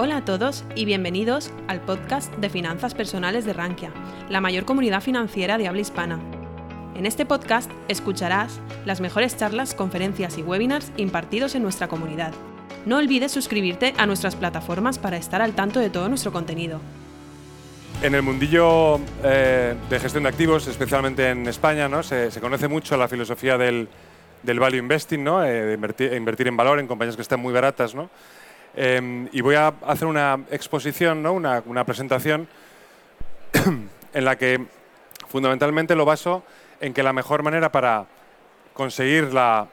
Hola a todos y bienvenidos al podcast de finanzas personales de Rankia, la mayor comunidad financiera de habla hispana. En este podcast escucharás las mejores charlas, conferencias y webinars impartidos en nuestra comunidad. No olvides suscribirte a nuestras plataformas para estar al tanto de todo nuestro contenido. En el mundillo eh, de gestión de activos, especialmente en España, ¿no? se, conoce mucho la filosofía del, value investing, ¿no? Eh, de invertir, invertir, en valor en compañías que estén muy baratas. ¿no? Em, y voy a hacer una exposición, ¿no? una, presentación en la que fundamentalmente lo baso en que la mejor manera para conseguir las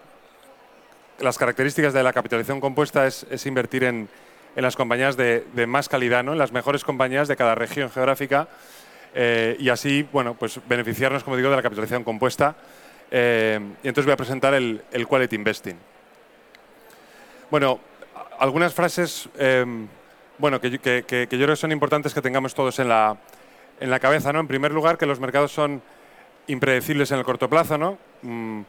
características de la capitalización compuesta es, invertir en, las compañías de, más calidad, ¿no? en las mejores compañías de cada región geográfica eh, y así bueno, pues beneficiarnos, como digo, de la capitalización compuesta. Eh, y entonces voy a presentar el, el Quality Investing. Bueno, algunas frases em, bueno, que, yo creo que son importantes que tengamos todos en la, en la cabeza. ¿no? En primer lugar, que los mercados son impredecibles en el corto plazo. ¿no? Mm,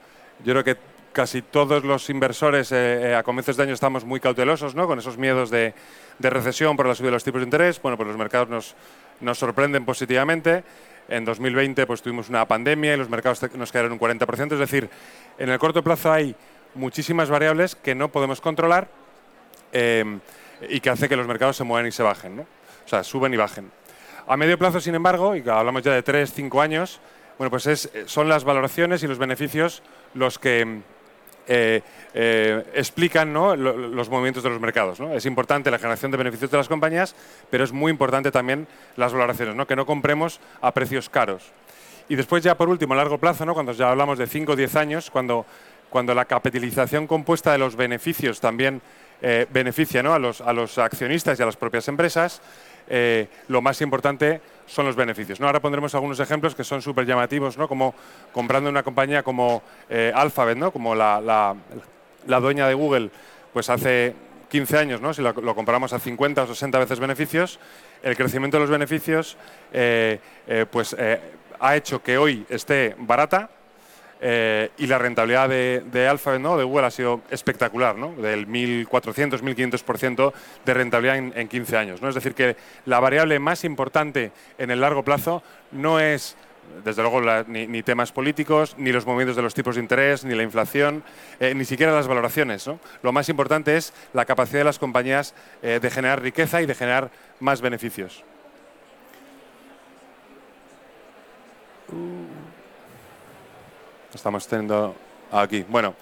yo creo que casi todos los inversores eh, eh, a comienzos de año estamos muy cautelosos ¿no? con esos miedos de, de, recesión por la subida de los tipos de interés. Bueno, pues los mercados nos, nos sorprenden positivamente. En 2020 pues, tuvimos una pandemia y los mercados nos cayeron un 40%. Es decir, en el corto plazo hay muchísimas variables que no podemos controlar Em, y que hace que los mercados se muevan y se bajen, ¿no? o sea, suben y bajen. A medio plazo, sin embargo, y hablamos ya de 3, 5 años, bueno, pues es, son las valoraciones y los beneficios los que eh, eh, explican ¿no? los movimientos de los mercados. ¿no? Es importante la generación de beneficios de las compañías, pero es muy importante también las valoraciones, ¿no? que no compremos a precios caros. Y después ya por último, a largo plazo, ¿no? cuando ya hablamos de 5 o 10 años, cuando, cuando la capitalización compuesta de los beneficios también eh, beneficia a, los, a, los, accionistas y a las propias empresas, eh, lo más importante son los beneficios. ¿no? Ahora pondremos algunos ejemplos que son súper llamativos, ¿no? como comprando una compañía como eh, Alphabet, ¿no? como la, la, dueña de Google, pues hace 15 años, ¿no? si lo, lo, comparamos a 50 o 60 veces beneficios, el crecimiento de los beneficios pues, ha hecho que hoy esté barata, eh, y la rentabilidad de, de Alphabet, ¿no? de Google, ha sido espectacular, ¿no? del 1.400, 1.500% de rentabilidad en, 15 años. ¿no? Es decir, que la variable más importante en el largo plazo no es, desde luego, ni, temas políticos, ni los movimientos de los tipos de interés, ni la inflación, eh, ni siquiera las valoraciones. ¿no? Lo más importante es la capacidad de las compañías eh, de generar riqueza y de generar más beneficios. Estamos teniendo aquí. Bueno,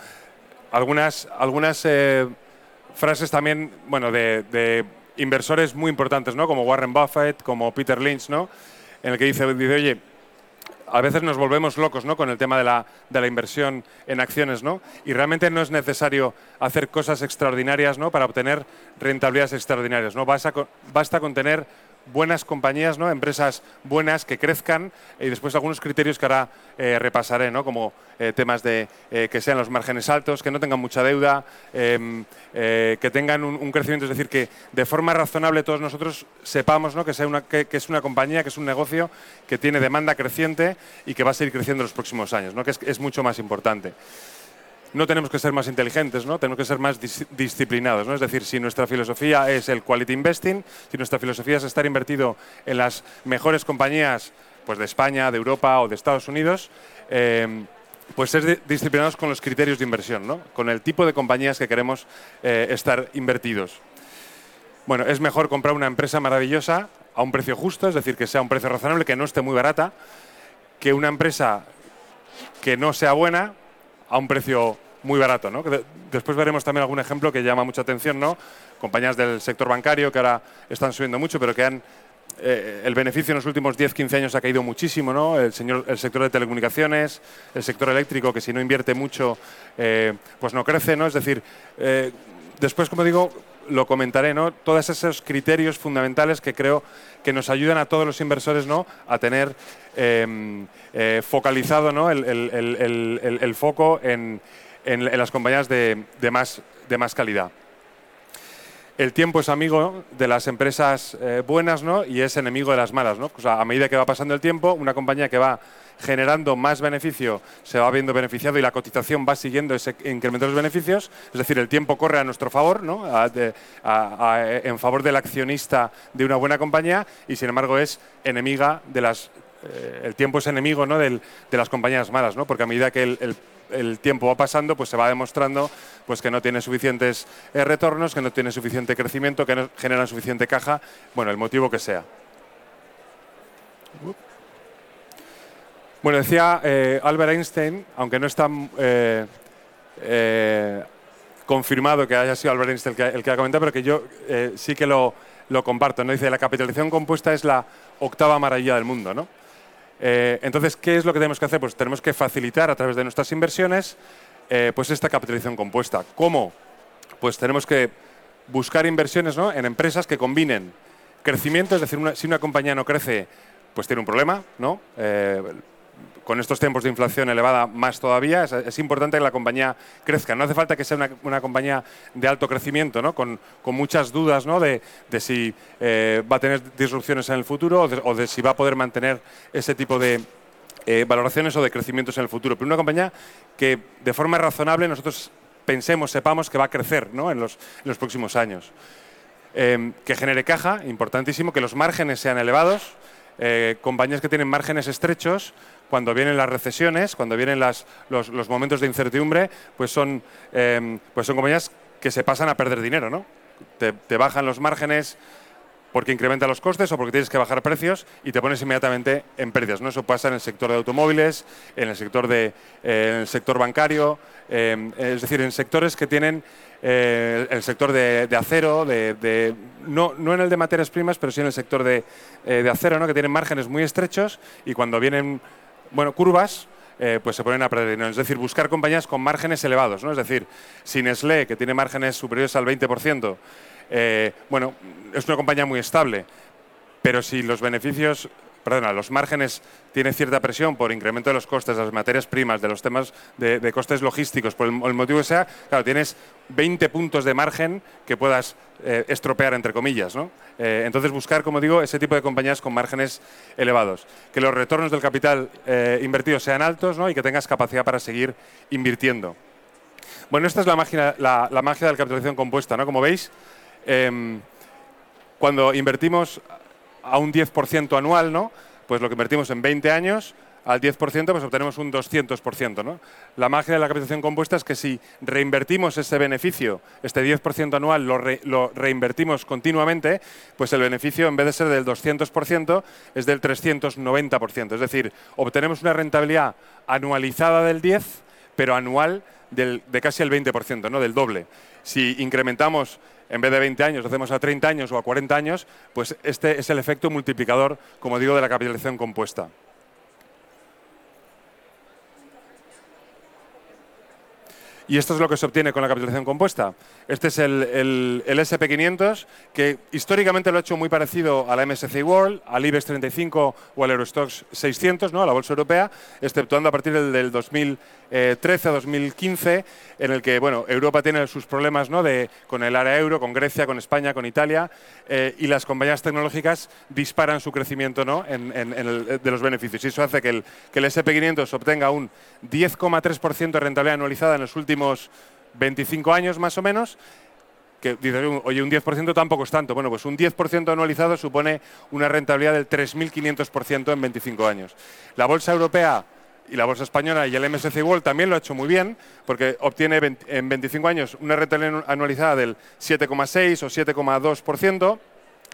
algunas, algunas eh, frases también, bueno, de, inversores muy importantes, ¿no? Como Warren Buffett, como Peter Lynch, ¿no? En el que dice, dice oye, a veces nos volvemos locos ¿no? con el tema de la, de la, inversión en acciones, ¿no? Y realmente no es necesario hacer cosas extraordinarias ¿no? para obtener rentabilidades extraordinarias, ¿no? Basta basta con tener buenas compañías, ¿no? empresas buenas que crezcan y después algunos criterios que ahora eh, repasaré, ¿no? como eh, temas de eh, que sean los márgenes altos, que no tengan mucha deuda, em, que tengan un, crecimiento, es decir, que de forma razonable todos nosotros sepamos ¿no? que, sea una, que, es una compañía, que es un negocio que tiene demanda creciente y que va a seguir creciendo en los próximos años, ¿no? que es mucho más importante no tenemos que ser más inteligentes, ¿no? tenemos que ser más disciplinados. ¿no? Es decir, si nuestra filosofía es el quality investing, si nuestra filosofía es estar invertido en las mejores compañías pues, de España, de Europa o de Estados Unidos, eh, pues ser disciplinados con los criterios de inversión, ¿no? con el tipo de compañías que queremos eh, estar invertidos. Bueno, es mejor comprar una empresa maravillosa a un precio justo, es decir, que sea un precio razonable, que no esté muy barata, que una empresa que no sea buena a un precio muy barato. ¿no? Después veremos también algún ejemplo que llama mucha atención, ¿no? compañías del sector bancario que ahora están subiendo mucho, pero que han eh, el beneficio en los últimos 10-15 años ha caído muchísimo, ¿no? El, señor, el, sector de telecomunicaciones, el sector eléctrico, que si no invierte mucho, eh, pues no crece, ¿no? Es decir, eh, después, como digo, lo comentaré, ¿no? Todos esos criterios fundamentales que creo que nos ayudan a todos los inversores, ¿no? A tener focalizado, ¿no? el foco en, en, las compañías de, más, de más calidad. el tiempo es amigo de las empresas eh, buenas ¿no? y es enemigo de las malas. ¿no? O sea, a medida que va pasando el tiempo, una compañía que va generando más beneficio se va viendo beneficiado y la cotización va siguiendo ese incremento de los beneficios. Es decir, el tiempo corre a nuestro favor, ¿no? en favor del accionista de una buena compañía y, sin embargo, es enemiga de las. Eh, el tiempo es enemigo ¿no? de las compañías malas, ¿no? porque a medida que el el tiempo va pasando, pues se va demostrando pues, que no tiene suficientes eh, retornos, que no tiene suficiente crecimiento, que no generan suficiente caja, bueno, el motivo que sea. Bueno, decía eh, Albert Einstein, aunque no está eh, confirmado que haya sido Albert Einstein el que, ha comentado, pero que yo sí que lo, lo comparto. ¿no? Dice, la capitalización compuesta es la octava maravilla del mundo, ¿no? Eh, entonces, ¿qué es lo que tenemos que hacer? Pues tenemos que facilitar a través de nuestras inversiones eh, pues esta capitalización compuesta. ¿Cómo? Pues tenemos que buscar inversiones en empresas que combinen crecimiento, es decir, si una compañía no crece, pues tiene un problema, ¿no? Eh, con estos tiempos de inflación elevada más todavía, es, importante que la compañía crezca. No hace falta que sea una, compañía de alto crecimiento, ¿no? con, muchas dudas ¿no? de, si eh, va a tener disrupciones en el futuro o de, si va a poder mantener ese tipo de eh, valoraciones o de crecimientos en el futuro. Pero una compañía que de forma razonable nosotros pensemos, sepamos que va a crecer ¿no? en, los, próximos años. Eh, que genere caja, importantísimo, que los márgenes sean elevados, compañías que tienen márgenes estrechos, cuando vienen las recesiones, cuando vienen los, momentos de incertidumbre, pues son, em, pues son compañías que se pasan a perder dinero, ¿no? Te, bajan los márgenes porque incrementan los costes o porque tienes que bajar precios y te pones inmediatamente en pérdidas. ¿no? Eso pasa en el sector de automóviles, en el sector, de, el sector bancario, em, es decir, en sectores que tienen eh, el sector de, acero, de, no, no, en el de materias primas, pero sí en el sector de, eh, acero, ¿no? que tienen márgenes muy estrechos y cuando vienen bueno, curvas, eh, pues se ponen a perder. Es decir, buscar compañías con márgenes elevados. ¿no? Es decir, si Nestlé, que tiene márgenes superiores al 20%, eh, bueno, es una compañía muy estable, pero si los beneficios perdona, los márgenes tienen cierta presión por incremento de los costes, de las materias primas, de los temas de, costes logísticos, por el, motivo que sea, claro, tienes 20 puntos de margen que puedas eh, estropear, entre comillas. ¿no? Eh, entonces, buscar, como digo, ese tipo de compañías con márgenes elevados. Que los retornos del capital eh, invertido sean altos ¿no? y que tengas capacidad para seguir invirtiendo. Bueno, esta es la magia, la, magia de la capitalización compuesta. ¿no? Como veis, em, cuando invertimos a un 10% anual, ¿no? pues lo que invertimos en 20 años, al 10%, pues obtenemos un 200%. ¿no? La magia de la capitalización compuesta es que si reinvertimos ese beneficio, este 10% anual, lo, reinvertimos continuamente, pues el beneficio, en vez de ser del 200%, es del 390%. Es decir, obtenemos una rentabilidad anualizada del 10%, pero anual de casi el 20%, ¿no? del doble. Si incrementamos en vez de 20 años, lo hacemos a 30 años o a 40 años, pues este es el efecto multiplicador, como digo, de la capitalización compuesta. Y esto es lo que se obtiene con la capitalización compuesta. Este es el, SP500, que históricamente lo ha hecho muy parecido a la MSCI World, al IBEX 35 o al Eurostox 600, ¿no? a la bolsa europea, exceptuando a partir del, 2013 a 2015, en el que bueno, Europa tiene sus problemas ¿no? de, con el área euro, con Grecia, con España, con Italia, eh, y las compañías tecnológicas disparan su crecimiento ¿no? en, de los beneficios. Y eso hace que el, que el SP500 obtenga un 10,3% de rentabilidad anualizada en los últimos 25 años más o menos, que dice, oye, un 10% tampoco es tanto. Bueno, pues un 10% anualizado supone una rentabilidad del 3.500% en 25 años. La bolsa europea y la bolsa española y el MSCI World también lo ha hecho muy bien, porque obtiene en 25 años una rentabilidad anualizada del 7,6 o 7,2%.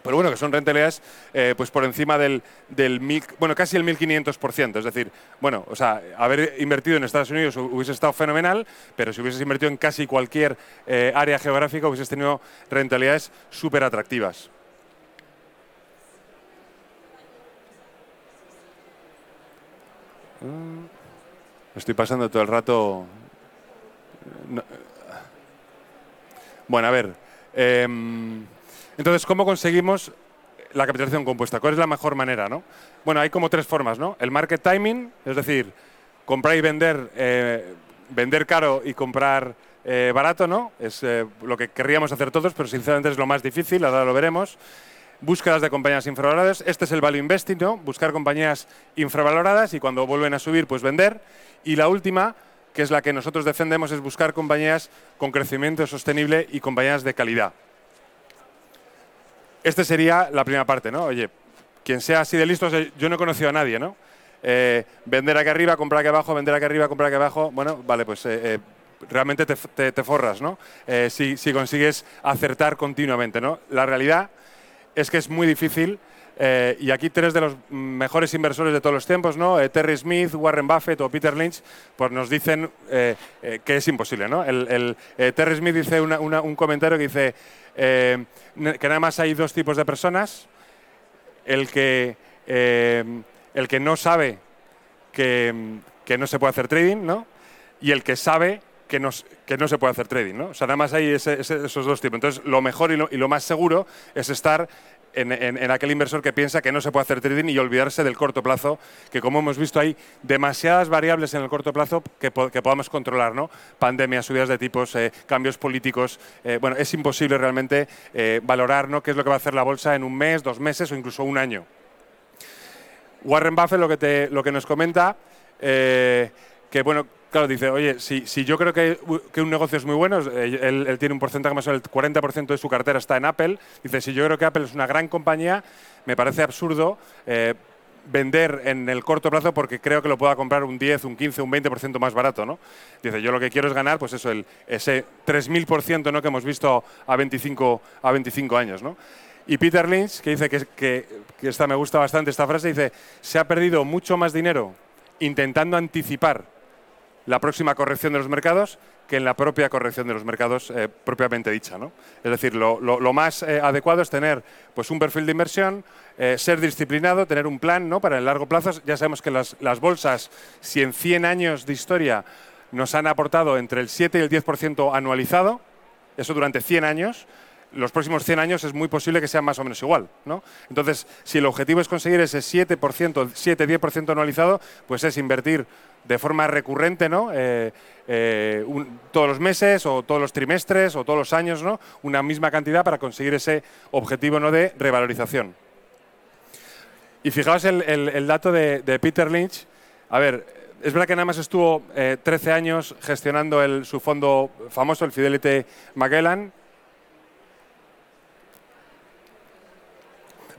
Pero bueno, que son rentabilidades eh, pues por encima del, del bueno, casi el 1500%. Es decir, bueno, o sea, haber invertido en Estados Unidos hubiese estado fenomenal, pero si hubieses invertido en casi cualquier eh, área geográfica hubieses tenido rentabilidades súper atractivas. Mm, estoy pasando todo el rato. Bueno, a ver. Em, entonces, ¿cómo conseguimos la capitalización compuesta? ¿Cuál es la mejor manera? ¿no? Bueno, hay como tres formas. ¿no? El market timing, es decir, comprar y vender, eh, vender caro y comprar eh, barato, ¿no? Es eh, lo que querríamos hacer todos, pero sinceramente es lo más difícil, ahora lo veremos. Búsquedas de compañías infravaloradas. Este es el value investing, ¿no? Buscar compañías infravaloradas y cuando vuelven a subir, pues vender. Y la última, que es la que nosotros defendemos, es buscar compañías con crecimiento sostenible y compañías de calidad. Esta sería la primera parte, ¿no? Oye, quien sea así de listo, yo no he conocido a nadie, ¿no? Eh, vender aquí arriba, comprar aquí abajo, vender aquí arriba, comprar aquí abajo. Bueno, vale, pues realmente te, forras, ¿no? Eh, si, consigues acertar continuamente, ¿no? La realidad es que es muy difícil eh, y aquí tres de los mejores inversores de todos los tiempos, ¿no? Eh, Terry Smith, Warren Buffett o Peter Lynch, pues nos dicen que es imposible, ¿no? El, Terry Smith dice un comentario que dice que nada más hay dos tipos de personas, el que, el que no sabe que, que no se puede hacer trading, ¿no? Y el que sabe que no, que no se puede hacer trading. ¿no? O sea, nada más hay esos dos tipos. Entonces, lo mejor y lo, más seguro es estar en, aquel inversor que piensa que no se puede hacer trading y olvidarse del corto plazo, que como hemos visto hay demasiadas variables en el corto plazo que, podamos controlar, ¿no? Pandemias, subidas de tipos, eh, cambios políticos. Eh, bueno, es imposible realmente eh, valorar ¿no? qué es lo que va a hacer la bolsa en un mes, dos meses o incluso un año. Warren Buffett lo que, te, lo que nos comenta, que bueno, Claro, dice, oye, si, si yo creo que, que, un negocio es muy bueno, él, tiene un porcentaje más o menos, el 40% de su cartera está en Apple, dice, si yo creo que Apple es una gran compañía, me parece absurdo eh, vender en el corto plazo porque creo que lo pueda comprar un 10, un 15, un 20% más barato, ¿no? Dice, yo lo que quiero es ganar, pues eso, el, ese 3.000% ¿no? que hemos visto a 25, a 25 años, ¿no? Y Peter Lynch, que dice que, que esta me gusta bastante esta frase, dice, se ha perdido mucho más dinero intentando anticipar la próxima corrección de los mercados que en la propia corrección de los mercados eh, propiamente dicha. ¿no? Es decir, lo, más eh, adecuado es tener pues, un perfil de inversión, eh, ser disciplinado, tener un plan ¿no? para el largo plazo. Ya sabemos que las, las, bolsas, si en 100 años de historia nos han aportado entre el 7 y el 10% anualizado, eso durante 100 años, los próximos 100 años es muy posible que sea más o menos igual. ¿no? Entonces, si el objetivo es conseguir ese 7%, 7-10% anualizado, pues es invertir de forma recurrente, ¿no? Eh, eh, todos los meses o todos los trimestres o todos los años, ¿no? una misma cantidad para conseguir ese objetivo ¿no? de revalorización. Y fijaos el, dato de, Peter Lynch. A ver, es verdad que nada más estuvo 13 eh, años gestionando su fondo famoso, el Fidelity Magellan,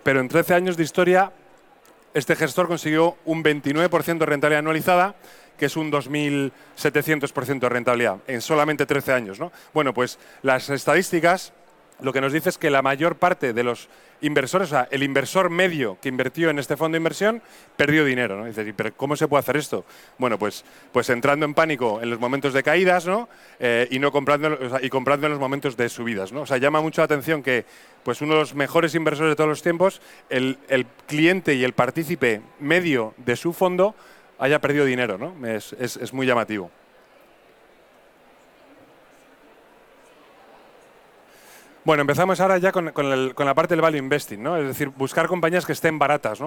pero en 13 años de historia este gestor consiguió un 29% de rentabilidad anualizada, que es un 2.700% de rentabilidad en solamente 13 años. ¿no? Bueno, pues las estadísticas lo que nos dice es que la mayor parte de los inversores, o sea, el inversor medio que invirtió en este fondo de inversión, perdió dinero. ¿no? Dices, ¿pero cómo se puede hacer esto? Bueno, pues, pues entrando en pánico en los momentos de caídas ¿no? Eh, y, no comprando, y comprando en los momentos de subidas. ¿no? O sea, llama mucho la atención que pues uno de los mejores inversores de todos los tiempos, el, cliente y el partícipe medio de su fondo haya perdido dinero. ¿no? es, es muy llamativo. Bueno, empezamos ahora ya con, la parte del value investing, ¿no? Es decir, buscar compañías que estén baratas.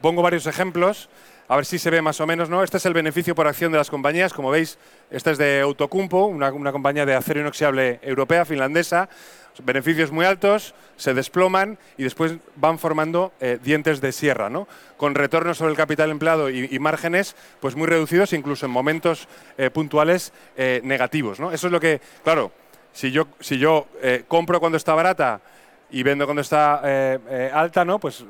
Pongo varios ejemplos, a ver si se ve más o menos, ¿no? Este es el beneficio por acción de las compañías, como veis, esta es de Autocumpo, una, compañía de acero inoxidable europea, finlandesa, beneficios muy altos, se desploman y después van formando eh, dientes de sierra, con retornos sobre el capital empleado y, márgenes pues muy reducidos, incluso en momentos eh, puntuales eh, negativos. ¿no? Eso es lo que, claro, si yo, si yo eh, compro cuando está barata y vendo cuando está eh, eh, alta, ¿no? Pues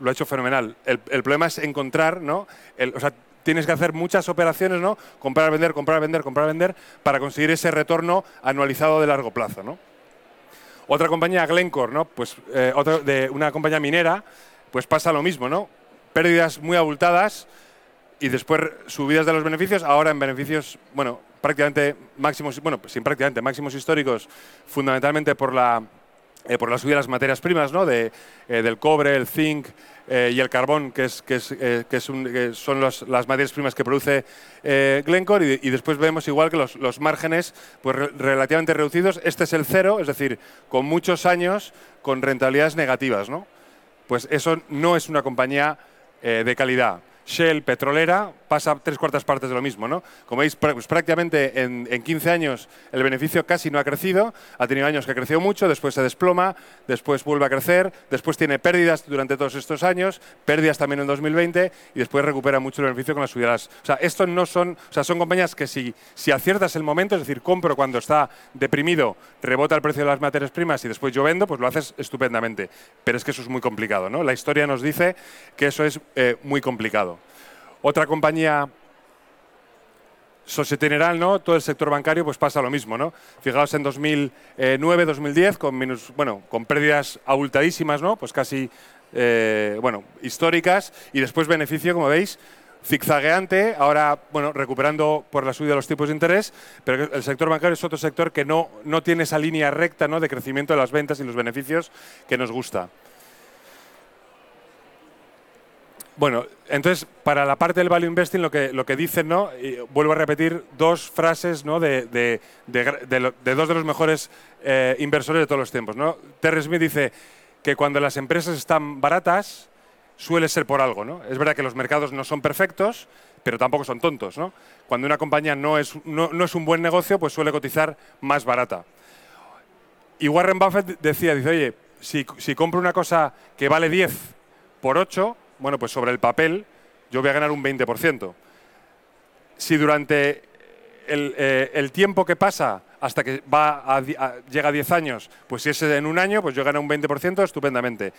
lo he hecho fenomenal. El, problema es encontrar, ¿no? o sea, tienes que hacer muchas operaciones, ¿no? Comprar, vender, comprar, vender, comprar, vender, para conseguir ese retorno anualizado de largo plazo, ¿no? Otra compañía, Glencore, ¿no? Pues otra de una compañía minera, pues pasa lo mismo, ¿no? Pérdidas muy abultadas y después subidas de los beneficios, ahora en beneficios, bueno, prácticamente máximos, bueno, sin prácticamente máximos históricos, fundamentalmente por la, eh, por la subida de las materias primas, ¿no? de, eh, del cobre, el zinc eh, y el carbón, que, es, que, es, que, son las materias primas que produce Glencore, y, después vemos igual que los, los márgenes pues, relativamente reducidos. Este es el cero, es decir, con muchos años con rentabilidades negativas. ¿no? Pues eso no es una compañía de calidad. Shell, petrolera, pasa tres cuartas partes de lo mismo. ¿no? Como veis, pues prácticamente en, 15 años el beneficio casi no ha crecido, ha tenido años que ha crecido mucho, después se desploma, después vuelve a crecer, después tiene pérdidas durante todos estos años, pérdidas también en 2020 y después recupera mucho el beneficio con las subidas. O sea, estos no son, o sea, son compañías que si, si aciertas el momento, es decir, compro cuando está deprimido, rebota el precio de las materias primas y después yo vendo, pues lo haces estupendamente. Pero es que eso es muy complicado. ¿no? La historia nos dice que eso es eh, muy complicado. Otra compañía Societe ¿no? Todo el sector bancario pues pasa lo mismo, ¿no? Fijaos en 2009, 2010 con bueno, con pérdidas abultadísimas, ¿no? Pues casi eh, bueno, históricas y después beneficio, como veis, zigzagueante, ahora bueno, recuperando por la subida de los tipos de interés, pero el sector bancario es otro sector que no, no tiene esa línea recta ¿no? de crecimiento de las ventas y los beneficios que nos gusta. Bueno, entonces, para la parte del value investing, lo que, lo que dicen, ¿no? Y vuelvo a repetir dos frases ¿no? de, de, de, dos de los mejores eh, inversores de todos los tiempos. ¿no? Terry Smith dice que cuando las empresas están baratas, suele ser por algo. ¿no? Es verdad que los mercados no son perfectos, pero tampoco son tontos. ¿no? Cuando una compañía no es, no, no es un buen negocio, pues suele cotizar más barata. Y Warren Buffett decía, dice, oye, si, si compro una cosa que vale 10 por 8, bueno, pues sobre el papel yo voy a ganar un 20%. Si durante eh, el, tiempo que pasa hasta que va llega a 10 años, pues si es en un año, pues yo gano un 20% estupendamente.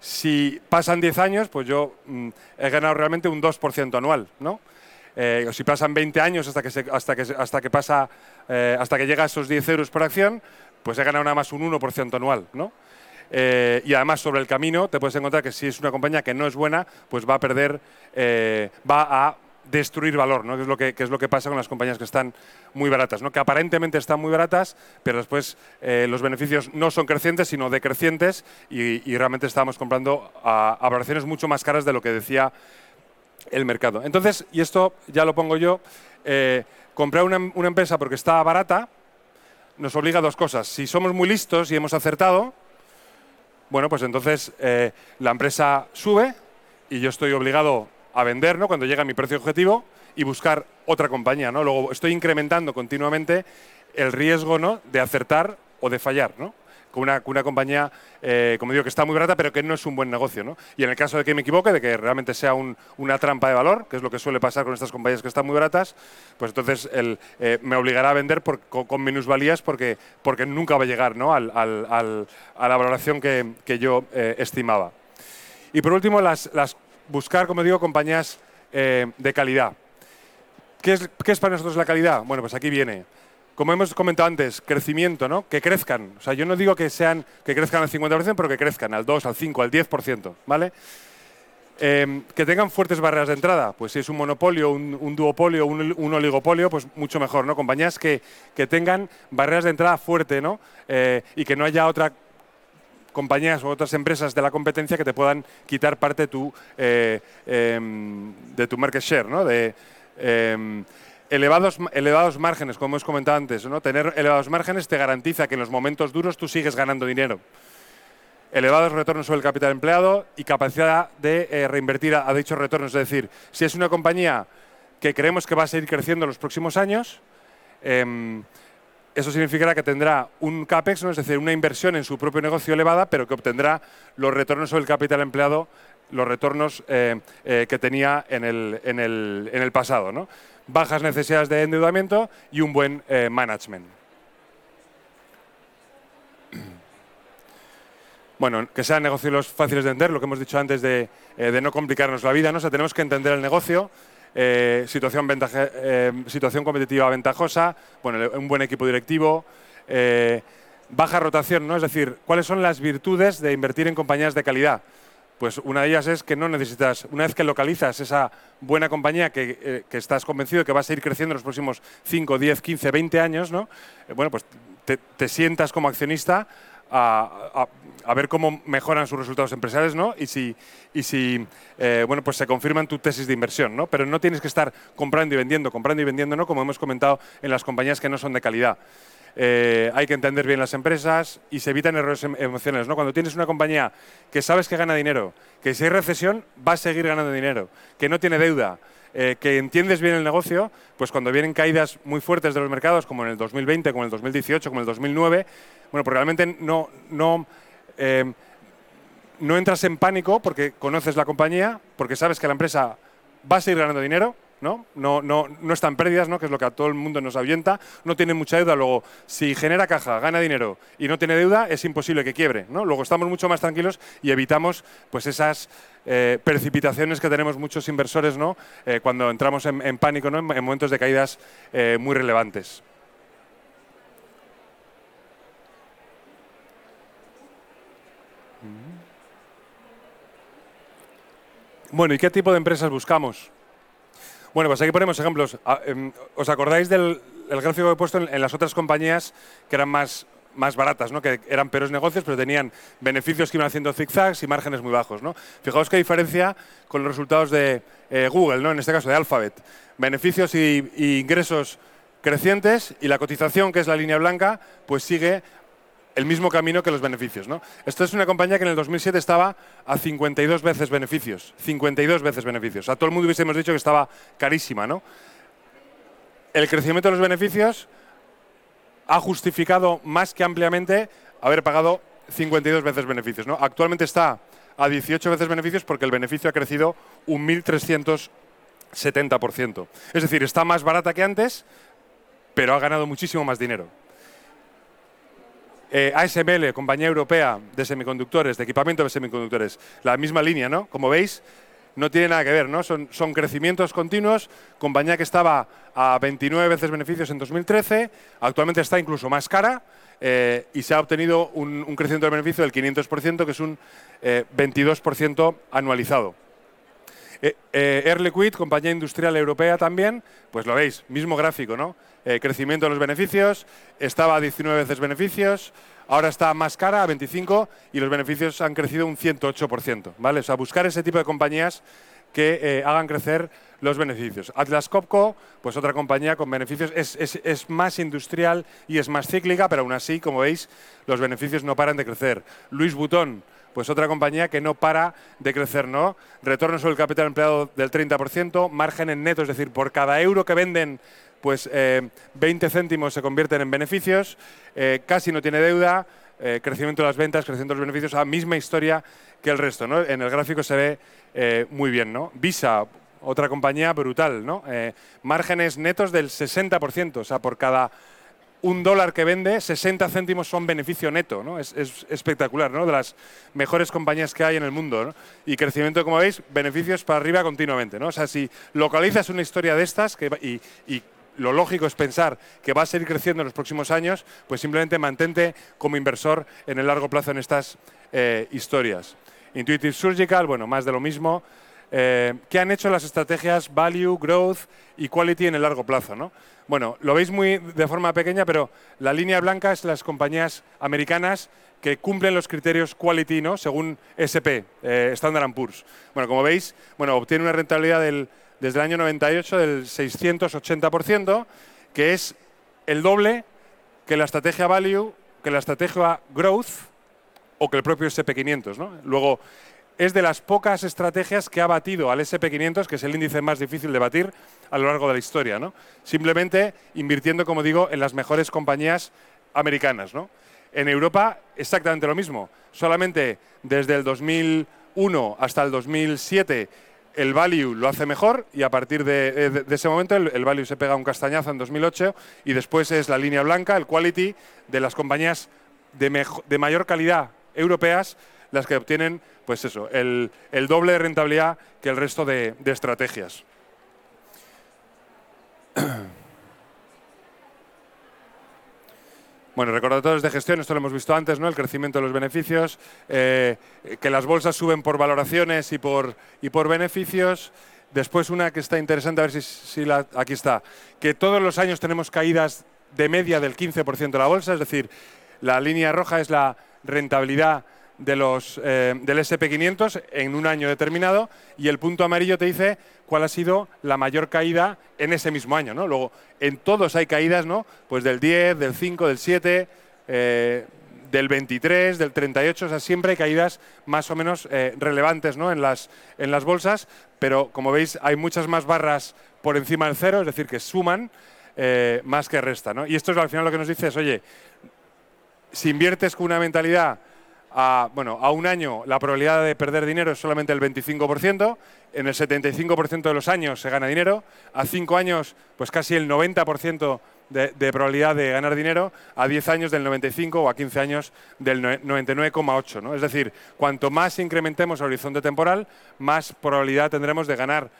Si pasan 10 años, pues yo mm, he ganado realmente un 2% anual, ¿no? Eh, o si pasan 20 años hasta que, hasta que, hasta que, pasa, eh, hasta que llega a esos 10 euros por acción, pues he ganado nada más un 1% anual, ¿no? Eh, y además sobre el camino te puedes encontrar que si es una compañía que no es buena, pues va a perder, eh, va a destruir valor, ¿no? que, es lo que, es lo que pasa con las compañías que están muy baratas, ¿no? que aparentemente están muy baratas, pero después eh, los beneficios no son crecientes, sino decrecientes, y, realmente estamos comprando a, valoraciones mucho más caras de lo que decía el mercado. Entonces, y esto ya lo pongo yo, comprar una, una empresa porque está barata nos obliga a dos cosas. Si somos muy listos y hemos acertado, bueno, pues entonces eh, la empresa sube y yo estoy obligado a vender ¿no? cuando llega mi precio objetivo y buscar otra compañía. ¿no? Luego estoy incrementando continuamente el riesgo ¿no? de acertar o de fallar. ¿no? Con una, una compañía, eh, como digo, que está muy barata, pero que no es un buen negocio. ¿no? Y en el caso de que me equivoque, de que realmente sea una trampa de valor, que es lo que suele pasar con estas compañías que están muy baratas, pues entonces eh, me obligará a vender con, minusvalías porque, porque nunca va a llegar al, al, a la valoración que, que yo eh, estimaba. Y por último, las, las buscar, como digo, compañías de calidad. ¿Qué es, ¿Qué es para nosotros la calidad? Bueno, pues aquí viene como hemos comentado antes, crecimiento, ¿no? Que crezcan. O sea, yo no digo que sean que crezcan al 50%, pero que crezcan al 2, al 5, al 10%, ¿vale? Em, que tengan fuertes barreras de entrada. Pues si es un monopolio, un, duopolio, un, oligopolio, pues mucho mejor, ¿no? Compañías que, tengan barreras de entrada fuerte, ¿no? Eh, y que no haya otra compañías o otras empresas de la competencia que te puedan quitar parte tu, eh, em, de tu market share, ¿no? Em, elevados, elevados márgenes, como hemos comentado antes. ¿no? Tener elevados márgenes te garantiza que en los momentos duros tú sigues ganando dinero. Elevados retornos sobre el capital empleado y capacidad de eh, reinvertir a, dichos retornos. Es decir, si es una compañía que creemos que va a seguir creciendo en los próximos años, em, eso significará que tendrá un CAPEX, ¿no? es decir, una inversión en su propio negocio elevada, pero que obtendrá los retornos sobre el capital empleado, los retornos eh, eh, que tenía en el, en el, en el pasado. ¿no? Bajas necesidades de endeudamiento y un buen eh, management. Bueno, que sean negocios fáciles de entender, lo que hemos dicho antes de, eh, no complicarnos la vida, ¿no? O tenemos que entender el negocio, eh, situación, situación competitiva ventajosa, bueno, un buen equipo directivo, baja rotación, ¿no? Es decir, cuáles son las virtudes de invertir en compañías de calidad. Pues una de ellas es que no necesitas, una vez que localizas esa buena compañía que, eh, estás convencido de que va a seguir creciendo en los próximos 5, 10, 15, 20 años, ¿no? Eh, bueno, pues te, sientas como accionista a, ver cómo mejoran sus resultados empresariales, ¿no? Y si, y si eh, bueno, pues se confirman tu tesis de inversión, ¿no? Pero no tienes que estar comprando y vendiendo, comprando y vendiendo, ¿no? Como hemos comentado en las compañías que no son de calidad. Eh, hay que entender bien las empresas y se evitan errores em- emocionales. ¿no? Cuando tienes una compañía que sabes que gana dinero, que si hay recesión va a seguir ganando dinero, que no tiene deuda, eh, que entiendes bien el negocio, pues cuando vienen caídas muy fuertes de los mercados, como en el 2020, como en el 2018, como en el 2009, bueno, pues realmente no, no, eh, no entras en pánico porque conoces la compañía, porque sabes que la empresa va a seguir ganando dinero, ¿no? No, no, no está pérdidas, ¿no? que es lo que a todo el mundo nos ahuyenta, no tiene mucha deuda, luego si genera caja, gana dinero y no tiene deuda, es imposible que quiebre. ¿no? Luego estamos mucho más tranquilos y evitamos pues, esas eh, precipitaciones que tenemos muchos inversores ¿no? Eh, cuando entramos en, pánico ¿no? en, en momentos de caídas eh, muy relevantes. Bueno, ¿y qué tipo de empresas buscamos? Bueno, pues aquí ponemos ejemplos. Ah, em, ¿Os acordáis del el gráfico que he puesto en, en las otras compañías que eran más, más baratas, ¿no? que eran peores negocios, pero tenían beneficios que iban haciendo zigzags y márgenes muy bajos? ¿no? Fijaos qué diferencia con los resultados de eh, Google, ¿no? en este caso de Alphabet. Beneficios y, y ingresos crecientes y la cotización, que es la línea blanca, pues sigue el mismo camino que los beneficios. ¿no? Esto es una compañía que en el 2007 estaba a 52 veces beneficios. 52 veces beneficios. A todo el mundo hubiésemos dicho que estaba carísima. ¿no? El crecimiento de los beneficios ha justificado más que ampliamente haber pagado 52 veces beneficios. ¿no? Actualmente está a 18 veces beneficios porque el beneficio ha crecido un 1.370%. Es decir, está más barata que antes, pero ha ganado muchísimo más dinero. Eh, ASML, compañía europea de semiconductores, de equipamiento de semiconductores, la misma línea, ¿no? Como veis, no tiene nada que ver, ¿no? Son, son crecimientos continuos, compañía que estaba a 29 veces beneficios en 2013, actualmente está incluso más cara eh, y se ha obtenido un, crecimiento del beneficio del 500%, que es un eh, 22% anualizado. Eh, eh, Air Liquid, compañía industrial europea también, pues lo veis, mismo gráfico, ¿no? Eh, crecimiento de los beneficios, estaba a 19 veces beneficios, ahora está más cara, a 25, y los beneficios han crecido un 108%, ¿vale? O sea, buscar ese tipo de compañías que eh, hagan crecer los beneficios. Atlas Copco, pues otra compañía con beneficios, es, es, es, más industrial y es más cíclica, pero aún así, como veis, los beneficios no paran de crecer. Luis Butón, pues otra compañía que no para de crecer, ¿no? Retorno sobre el capital empleado del 30%, margen en neto, es decir, por cada euro que venden, pues eh, 20 céntimos se convierten en beneficios, eh, casi no tiene deuda, eh, crecimiento de las ventas, crecimiento de los beneficios, la misma historia que el resto, ¿no? En el gráfico se ve eh, muy bien, ¿no? Visa, otra compañía brutal, ¿no? Eh, márgenes netos del 60%, o sea, por cada un dólar que vende, 60 céntimos son beneficio neto, ¿no? Es, es, espectacular, ¿no? De las mejores compañías que hay en el mundo, ¿no? Y crecimiento, como veis, beneficios para arriba continuamente, ¿no? O sea, si localizas una historia de estas y lo lógico es pensar que va a seguir creciendo en los próximos años, pues simplemente mantente como inversor en el largo plazo en estas eh, historias. Intuitive Surgical, bueno, más de lo mismo. Eh, ¿Qué han hecho las estrategias Value, Growth y Quality en el largo plazo? ¿no? Bueno, lo veis muy de forma pequeña, pero la línea blanca es las compañías americanas que cumplen los criterios quality, ¿no? Según SP, eh, Standard Poor's. Bueno, como veis, bueno, obtiene una rentabilidad del, desde el año 98 del 680%, que es el doble que la estrategia Value, que la estrategia Growth o que el propio SP500, ¿no? Luego, es de las pocas estrategias que ha batido al SP500, que es el índice más difícil de batir a lo largo de la historia. ¿no? Simplemente invirtiendo, como digo, en las mejores compañías americanas. ¿no? En Europa, exactamente lo mismo. Solamente desde el 2001 hasta el 2007 el value lo hace mejor y a partir de, de ese momento el, el, value se pega un castañazo en 2008 y después es la línea blanca, el quality de las compañías de, de mayor calidad europeas las que obtienen, pues eso, el, el doble de rentabilidad que el resto de, estrategias. Bueno, recordatorios de gestión, esto lo hemos visto antes, ¿no? El crecimiento de los beneficios, eh, que las bolsas suben por valoraciones y por, y por beneficios. Después una que está interesante, a ver si, si la, aquí está, que todos los años tenemos caídas de media del 15% de la bolsa, es decir, la línea roja es la rentabilidad de los, eh, del SP500 en un año determinado y el punto amarillo te dice cuál ha sido la mayor caída en ese mismo año. ¿no? Luego, en todos hay caídas, ¿no? Pues del 10, del 5, del 7, eh, del 23, del 38, o sea, siempre hay caídas más o menos eh, relevantes ¿no? en, las, en las bolsas, pero como veis hay muchas más barras por encima del cero, es decir, que suman más que restan. ¿no? Y esto es al final lo que nos dice es, oye, si inviertes con una mentalidad a, bueno, a un año la probabilidad de perder dinero es solamente el 25%, en el 75% de los años se gana dinero, a cinco años pues casi el 90% de, de, probabilidad de ganar dinero, a 10 años del 95 o a 15 años del 99,8. ¿no? Es decir, cuanto más incrementemos el horizonte temporal, más probabilidad tendremos de ganar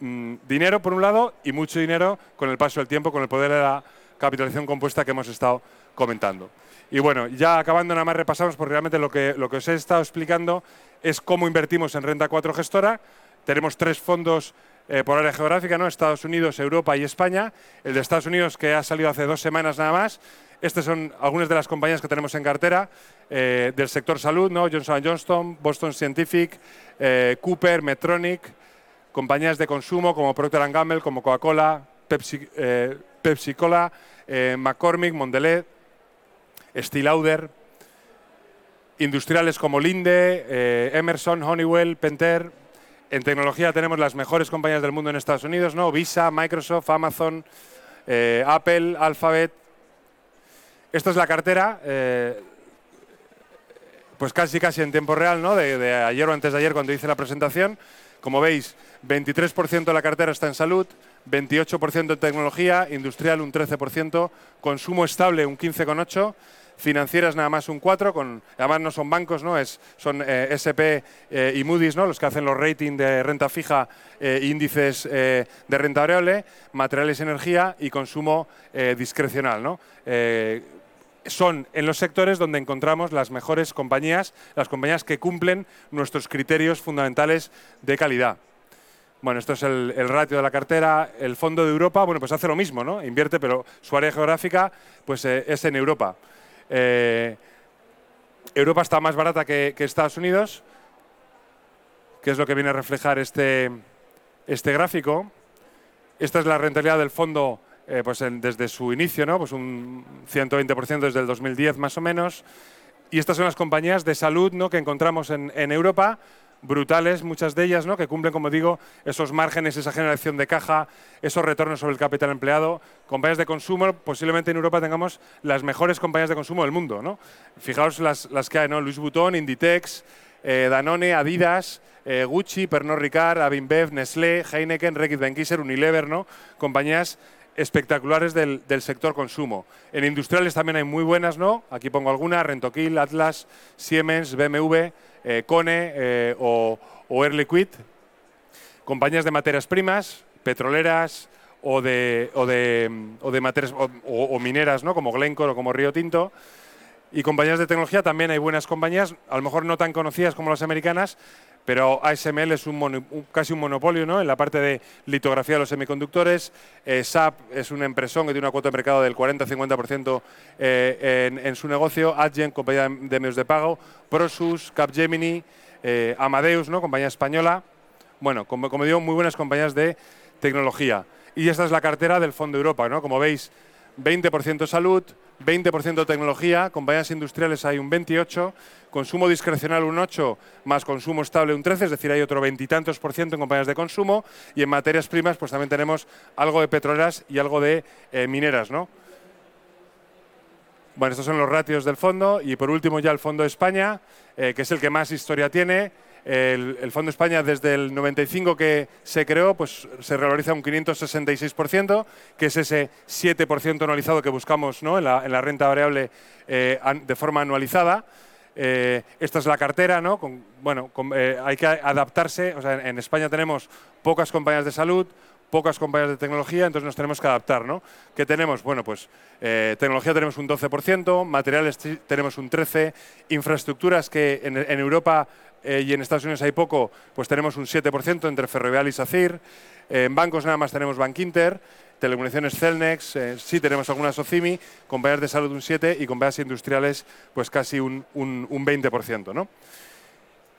mm, dinero por un lado y mucho dinero con el paso del tiempo, con el poder de la capitalización compuesta que hemos estado comentando. Y bueno, ya acabando nada más repasamos, porque realmente lo que, lo que os he estado explicando es cómo invertimos en Renta 4 Gestora. Tenemos tres fondos eh, por área geográfica, ¿no? Estados Unidos, Europa y España. El de Estados Unidos, que ha salido hace dos semanas nada más. Estas son algunas de las compañías que tenemos en cartera eh, del sector salud, ¿no? Johnson Johnson, Boston Scientific, eh, Cooper, Medtronic, compañías de consumo como Procter Gamble, como Coca-Cola, Pepsi, Pepsi Cola, McCormick, Mondelez, Stilauder, industriales como Linde, eh, Emerson, Honeywell, Penter. En tecnología tenemos las mejores compañías del mundo en Estados Unidos, ¿no? Visa, Microsoft, Amazon, eh, Apple, Alphabet. Esta es la cartera, eh, pues casi casi en tiempo real, ¿no? De, de, ayer o antes de ayer cuando hice la presentación. Como veis, 23% de la cartera está en salud, 28% en tecnología, industrial un 13%, consumo estable un 15,8%, financieras nada más un 4, con, además no son bancos, ¿no? Es, son eh, SP eh, y Moody's ¿no? los que hacen los ratings de renta fija, eh, índices de renta variable, materiales energía y consumo discrecional. ¿no? son en los sectores donde encontramos las mejores compañías, las compañías que cumplen nuestros criterios fundamentales de calidad. Bueno, esto es el, ratio de la cartera. El Fondo de Europa, bueno, pues hace lo mismo, ¿no? Invierte, pero su área geográfica pues, es en Europa. Eh, Europa está más barata que, Estados Unidos, que es lo que viene a reflejar este, este gráfico. Esta es la rentabilidad del fondo eh, pues desde su inicio, ¿no? pues un 120% desde el 2010 más o menos. Y estas son las compañías de salud ¿no? que encontramos en, en Europa brutales, muchas de ellas, ¿no? que cumplen, como digo, esos márgenes, esa generación de caja, esos retornos sobre el capital empleado. Compañías de consumo, posiblemente en Europa tengamos las mejores compañías de consumo del mundo. ¿no? Fijaos las, las que hay, ¿no? Louis Vuitton, Inditex, eh, Danone, Adidas, eh, Gucci, Pernod Ricard, Avinbev, Nestlé, Heineken, Reckitt Benckiser, Unilever, ¿no? compañías espectaculares del, del, sector consumo. En industriales también hay muy buenas, ¿no? Aquí pongo algunas, Rentoquil, Atlas, Siemens, BMW, eh, Cone eh, o, Air Liquid, compañías de materias primas, petroleras o de, o de, o de materias, o, mineras, ¿no? como Glencore o como Río Tinto. Y compañías de tecnología también hay buenas compañías, a lo mejor no tan conocidas como las americanas, pero ASML es un, casi un monopolio ¿no? en la parte de litografía de los semiconductores. Eh, SAP es una empresa que tiene una cuota de mercado del 40-50% eh, en, su negocio. Adyen, compañía de medios de pago. Prosus, Capgemini, eh, Amadeus, ¿no? compañía española. Bueno, como, como, digo, muy buenas compañías de tecnología. Y esta es la cartera del Fondo Europa. ¿no? Como veis, 20% salud, 20% tecnología, compañías industriales hay un 28%, consumo discrecional un 8%, más consumo estable un 13%, es decir, hay otro veintitantos por ciento en compañías de consumo, y en materias primas pues también tenemos algo de petroleras y algo de eh, mineras. ¿no? Bueno, estos son los ratios del fondo, y por último ya el Fondo de España, eh, que es el que más historia tiene, el, Fondo España desde el 95 que se creó, pues se revaloriza un 566%, que es ese 7% anualizado que buscamos ¿no? en, la, renta variable eh, de forma anualizada. Eh, esta es la cartera, ¿no? bueno, eh, hay que adaptarse. En España tenemos pocas compañías de salud, pocas compañías de tecnología, entonces nos tenemos que adaptar, ¿no? ¿Qué tenemos? Bueno, pues tecnología tenemos un 12%, materiales tenemos un 13%, infraestructuras que en, Europa eh, y en Estados Unidos hay poco, pues tenemos un 7% entre Ferrovial y SACIR. en bancos nada más tenemos Bank Inter. telecomunicaciones Celnex, eh, sí tenemos algunas OCIMI, compañías de salud un 7 y compañías industriales pues casi un, un, un 20%. ¿no?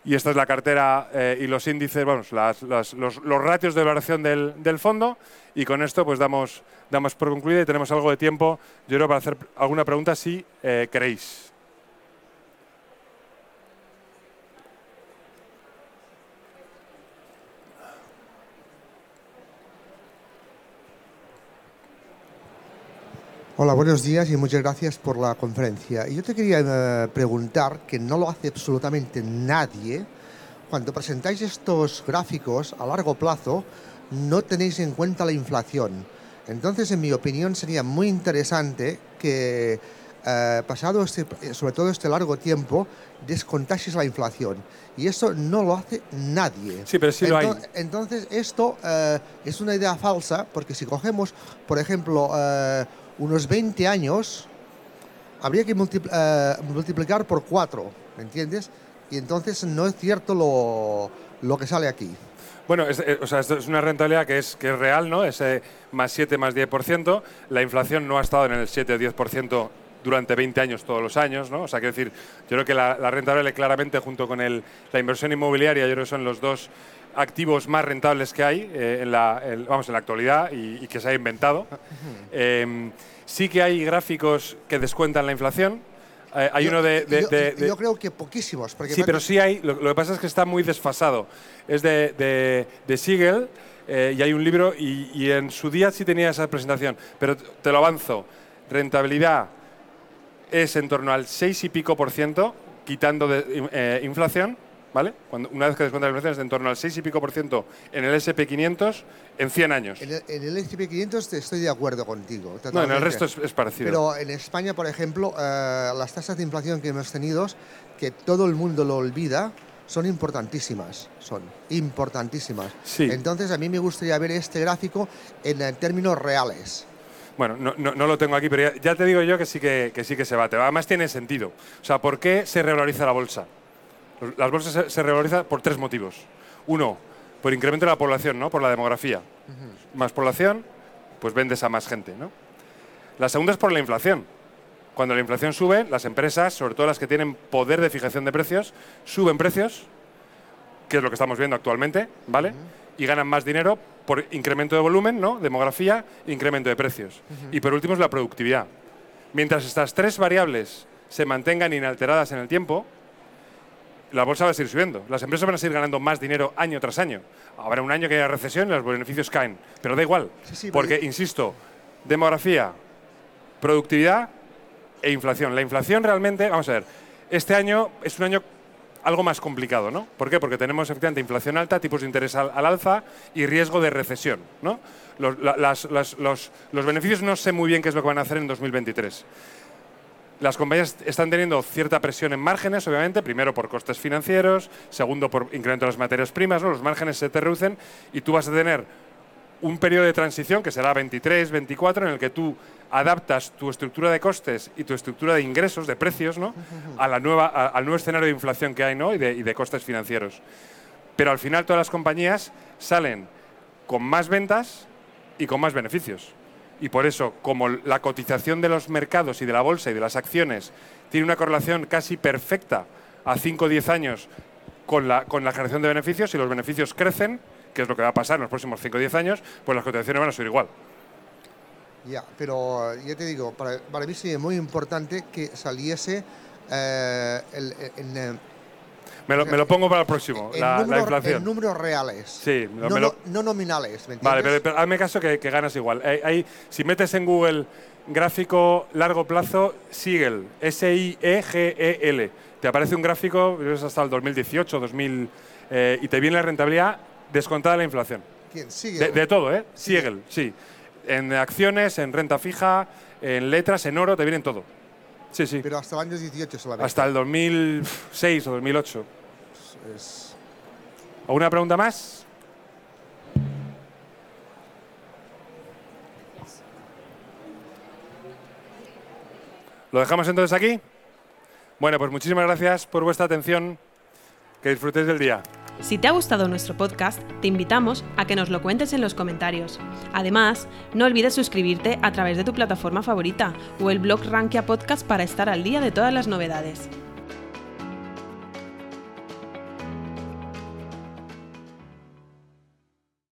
Y esta es la cartera eh, y los índices, vamos, los, los, ratios de valoración del, del, fondo. Y con esto pues damos, damos por concluida y tenemos algo de tiempo, yo creo, para hacer alguna pregunta si eh, queréis. Hola, buenos días y muchas gracias por la conferencia. Yo te quería uh, preguntar, que no lo hace absolutamente nadie, cuando presentáis estos gráficos a largo plazo, no tenéis en cuenta la inflación. Entonces, en mi opinión, sería muy interesante que, uh, pasado este, sobre todo este largo tiempo, descontases la inflación. Y eso no lo hace nadie. Sí, pero sí lo entonces, hay. Entonces, esto uh, es una idea falsa, porque si cogemos, por ejemplo, unos 20 años, habría que uh, multiplicar por 4, ¿me entiendes? Y entonces no es cierto lo, lo que sale aquí. Bueno, es, o sea, esto es una rentabilidad que es, que es real, ¿no? Ese más 7, más 10%. La inflación no ha estado en el 7 o 10% durante 20 años todos los años, ¿no? O sea, quiero decir, yo creo que la, la rentabilidad claramente junto con el, la inversión inmobiliaria, yo creo que son los dos activos más rentables que hay eh, en, la, en, vamos, en la actualidad y, y que se ha inventado. Eh, sí que hay gráficos que descuentan la inflación. Eh, hay yo, uno de, de, yo, de, yo, creo que poquísimos. Porque sí, pero sí hay. Lo, lo, que pasa es que está muy desfasado. Es de, Siegel eh, y hay un libro y, y en su día sí tenía esa presentación. Pero te lo avanzo. Rentabilidad es en torno al 6 y pico por ciento, quitando de, inflación ¿vale? Cuando, una vez que descuenta la inflación es de en torno al 6 y pico por ciento en el SP500 en 100 años. En el, en el SP500 estoy de acuerdo contigo. Totalmente. No, en el resto es, es, parecido. Pero en España, por ejemplo, eh, las tasas de inflación que hemos tenido, que todo el mundo lo olvida, son importantísimas, son importantísimas. Sí. Entonces a mí me gustaría ver este gráfico en, en términos reales. Bueno, no, no, no, lo tengo aquí, pero ya, ya, te digo yo que sí que, que sí que se bate. Además tiene sentido. O sea, ¿por qué se revaloriza la bolsa? Las bolsas se, se revalorizan por tres motivos. Uno, por incremento de la población, ¿no? Por la demografía. Uh -huh. Más población, pues vendes a más gente, ¿no? La segunda es por la inflación. Cuando la inflación sube, las empresas, sobre todo las que tienen poder de fijación de precios, suben precios, que es lo que estamos viendo actualmente, ¿vale? Uh -huh. Y ganan más dinero por incremento de volumen, ¿no? Demografía, incremento de precios. Uh -huh. Y por último es la productividad. Mientras estas tres variables se mantengan inalteradas en el tiempo, la bolsa va a seguir subiendo. Las empresas van a seguir ganando más dinero año tras año. Habrá un año que haya recesión y los beneficios caen. Pero da igual. Sí, sí, porque, pero... insisto, demografía, productividad e inflación. La inflación realmente, vamos a ver, este año es un año algo más complicado, ¿no? ¿Por qué? Porque tenemos efectivamente inflación alta, tipos de interés al, al alza y riesgo de recesión, ¿no? Los, las, las, los, los beneficios no sé muy bien qué es lo que van a hacer en 2023. Las compañías están teniendo cierta presión en márgenes, obviamente, primero por costes financieros, segundo por incremento de las materias primas, ¿no? los márgenes se te reducen y tú vas a tener un periodo de transición que será 23, 24, en el que tú adaptas tu estructura de costes y tu estructura de ingresos, de precios, ¿no? a la nueva, a, al nuevo escenario de inflación que hay ¿no? y, de, y de costes financieros. Pero al final todas las compañías salen con más ventas y con más beneficios. Y por eso, como la cotización de los mercados y de la bolsa y de las acciones tiene una correlación casi perfecta a 5 o 10 años con la, con la generación de beneficios, y los beneficios crecen, que es lo que va a pasar en los próximos 5 o 10 años, pues las cotizaciones van a ser igual. Ya, pero ya te digo, para, para mí sería muy importante que saliese eh, el me lo, me lo, pongo para el próximo, en la, número, la, inflación. En números reales. Sí, no, me lo, no, nominales. ¿me vale, pero, pero, hazme caso que, que ganas igual. Hay, hay, si metes en Google gráfico largo plazo, Siegel, S-I-E-G-E-L, te aparece un gráfico, hasta el 2018, 2000, eh, y te viene la rentabilidad descontada de la inflación. ¿Quién? Siegel. De, de todo, ¿eh? Siegel, sí. En acciones, en renta fija, en letras, en oro, te vienen todo. Sí, sí. Pero hasta el año 18 solamente. Hasta el 2006 o 2008. Es... ¿Alguna pregunta más? ¿Lo dejamos entonces aquí? Bueno, pues muchísimas gracias por vuestra atención. Que disfrutéis del día. Si te ha gustado nuestro podcast, te invitamos a que nos lo cuentes en los comentarios. Además, no olvides suscribirte a través de tu plataforma favorita o el blog Rankia Podcast para estar al día de todas las novedades.